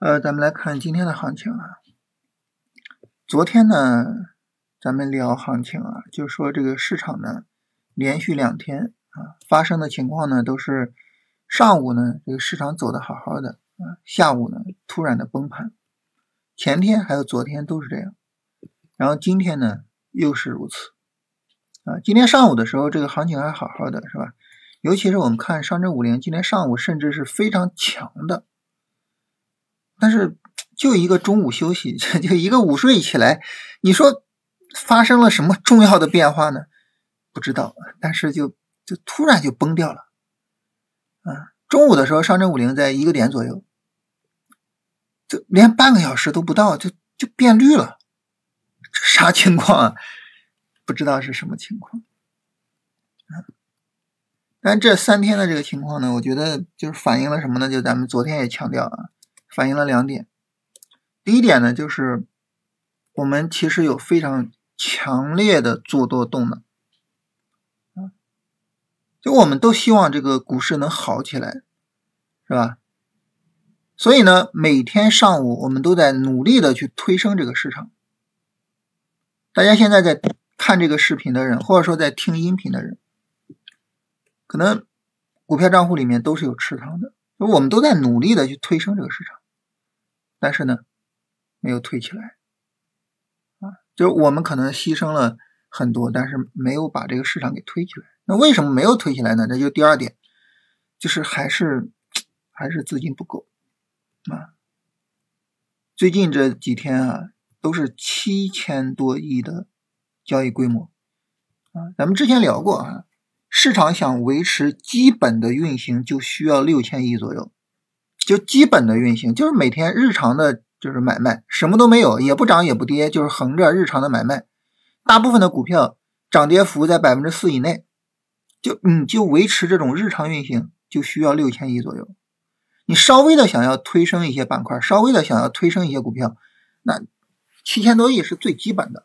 呃，咱们来看今天的行情啊。昨天呢，咱们聊行情啊，就说这个市场呢，连续两天啊发生的情况呢，都是上午呢这个市场走的好好的啊，下午呢突然的崩盘。前天还有昨天都是这样，然后今天呢又是如此啊。今天上午的时候，这个行情还好好的，是吧？尤其是我们看上证五零，今天上午甚至是非常强的。但是就一个中午休息，就一个午睡起来，你说发生了什么重要的变化呢？不知道，但是就就突然就崩掉了。啊，中午的时候上证五零在一个点左右，就连半个小时都不到，就就变绿了，这啥情况啊？不知道是什么情况。啊，但这三天的这个情况呢，我觉得就是反映了什么呢？就咱们昨天也强调啊。反映了两点，第一点呢，就是我们其实有非常强烈的做多动能，啊，就我们都希望这个股市能好起来，是吧？所以呢，每天上午我们都在努力的去推升这个市场。大家现在在看这个视频的人，或者说在听音频的人，可能股票账户里面都是有持仓的，我们都在努力的去推升这个市场。但是呢，没有推起来，啊，就是我们可能牺牲了很多，但是没有把这个市场给推起来。那为什么没有推起来呢？这就第二点，就是还是还是资金不够啊。最近这几天啊，都是七千多亿的交易规模啊。咱们之前聊过啊，市场想维持基本的运行，就需要六千亿左右。就基本的运行，就是每天日常的，就是买卖，什么都没有，也不涨也不跌，就是横着日常的买卖。大部分的股票涨跌幅在百分之四以内，就你就维持这种日常运行，就需要六千亿左右。你稍微的想要推升一些板块，稍微的想要推升一些股票，那七千多亿是最基本的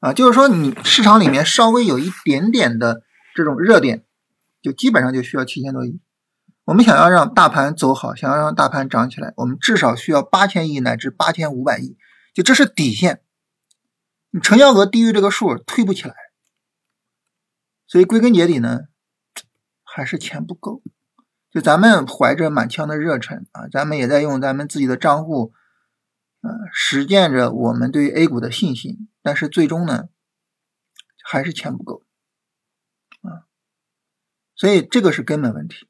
啊。就是说，你市场里面稍微有一点点的这种热点，就基本上就需要七千多亿。我们想要让大盘走好，想要让大盘涨起来，我们至少需要八千亿乃至八千五百亿，就这是底线。你成交额低于这个数，推不起来。所以归根结底呢，还是钱不够。就咱们怀着满腔的热忱啊，咱们也在用咱们自己的账户，呃，实践着我们对 A 股的信心，但是最终呢，还是钱不够啊。所以这个是根本问题。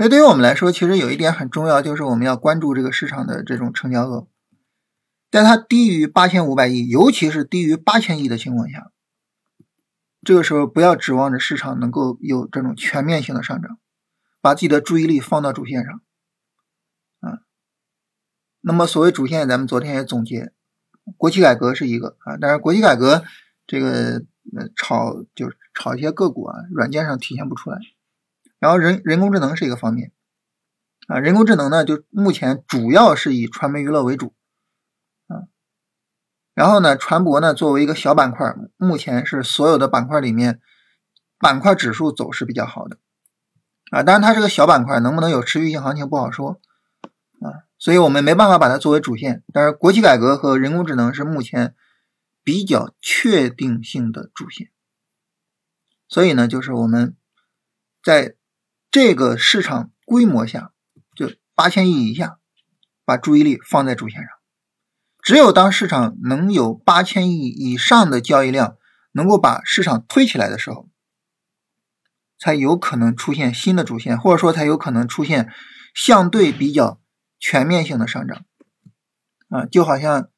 那对于我们来说，其实有一点很重要，就是我们要关注这个市场的这种成交额，在它低于八千五百亿，尤其是低于八千亿的情况下，这个时候不要指望着市场能够有这种全面性的上涨，把自己的注意力放到主线上，啊，那么所谓主线，咱们昨天也总结，国企改革是一个啊，但是国企改革这个炒就是炒一些个股啊，软件上体现不出来。然后人人工智能是一个方面，啊，人工智能呢，就目前主要是以传媒娱乐为主，啊，然后呢，船舶呢作为一个小板块，目前是所有的板块里面板块指数走势比较好的，啊，当然它是个小板块，能不能有持续性行情不好说，啊，所以我们没办法把它作为主线，但是国企改革和人工智能是目前比较确定性的主线，所以呢，就是我们在。这个市场规模下，就八千亿以下，把注意力放在主线上。只有当市场能有八千亿以上的交易量，能够把市场推起来的时候，才有可能出现新的主线，或者说才有可能出现相对比较全面性的上涨。啊，就好像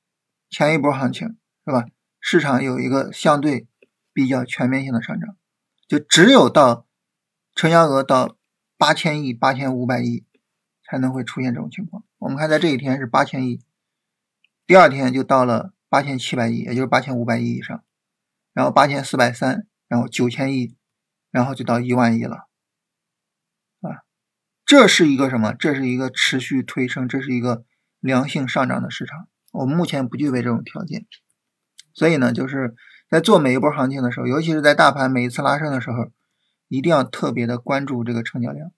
前一波行情是吧？市场有一个相对比较全面性的上涨，就只有到成交额到。八千亿、八千五百亿才能会出现这种情况。我们看，在这一天是八千亿，第二天就到了八千七百亿，也就是八千五百亿以上，然后八千四百三，然后九千亿，然后就到一万亿了，啊，这是一个什么？这是一个持续推升，这是一个良性上涨的市场。我们目前不具备这种条件，所以呢，就是在做每一波行情的时候，尤其是在大盘每一次拉升的时候。一定要特别的关注这个成交量，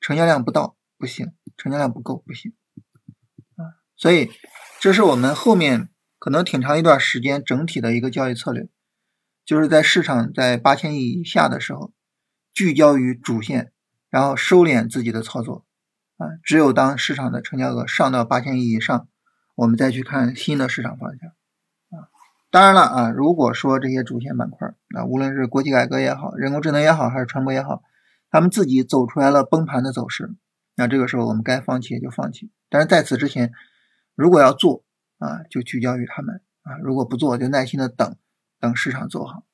成交量不到不行，成交量不够不行。啊所以这是我们后面可能挺长一段时间整体的一个交易策略，就是在市场在八千亿以下的时候，聚焦于主线，然后收敛自己的操作啊。只有当市场的成交额上到八千亿以上，我们再去看新的市场方向。当然了啊，如果说这些主线板块啊，无论是国企改革也好，人工智能也好，还是传播也好，他们自己走出来了崩盘的走势。那这个时候我们该放弃也就放弃，但是在此之前，如果要做啊，就聚焦于他们啊；如果不做，就耐心的等，等市场做好。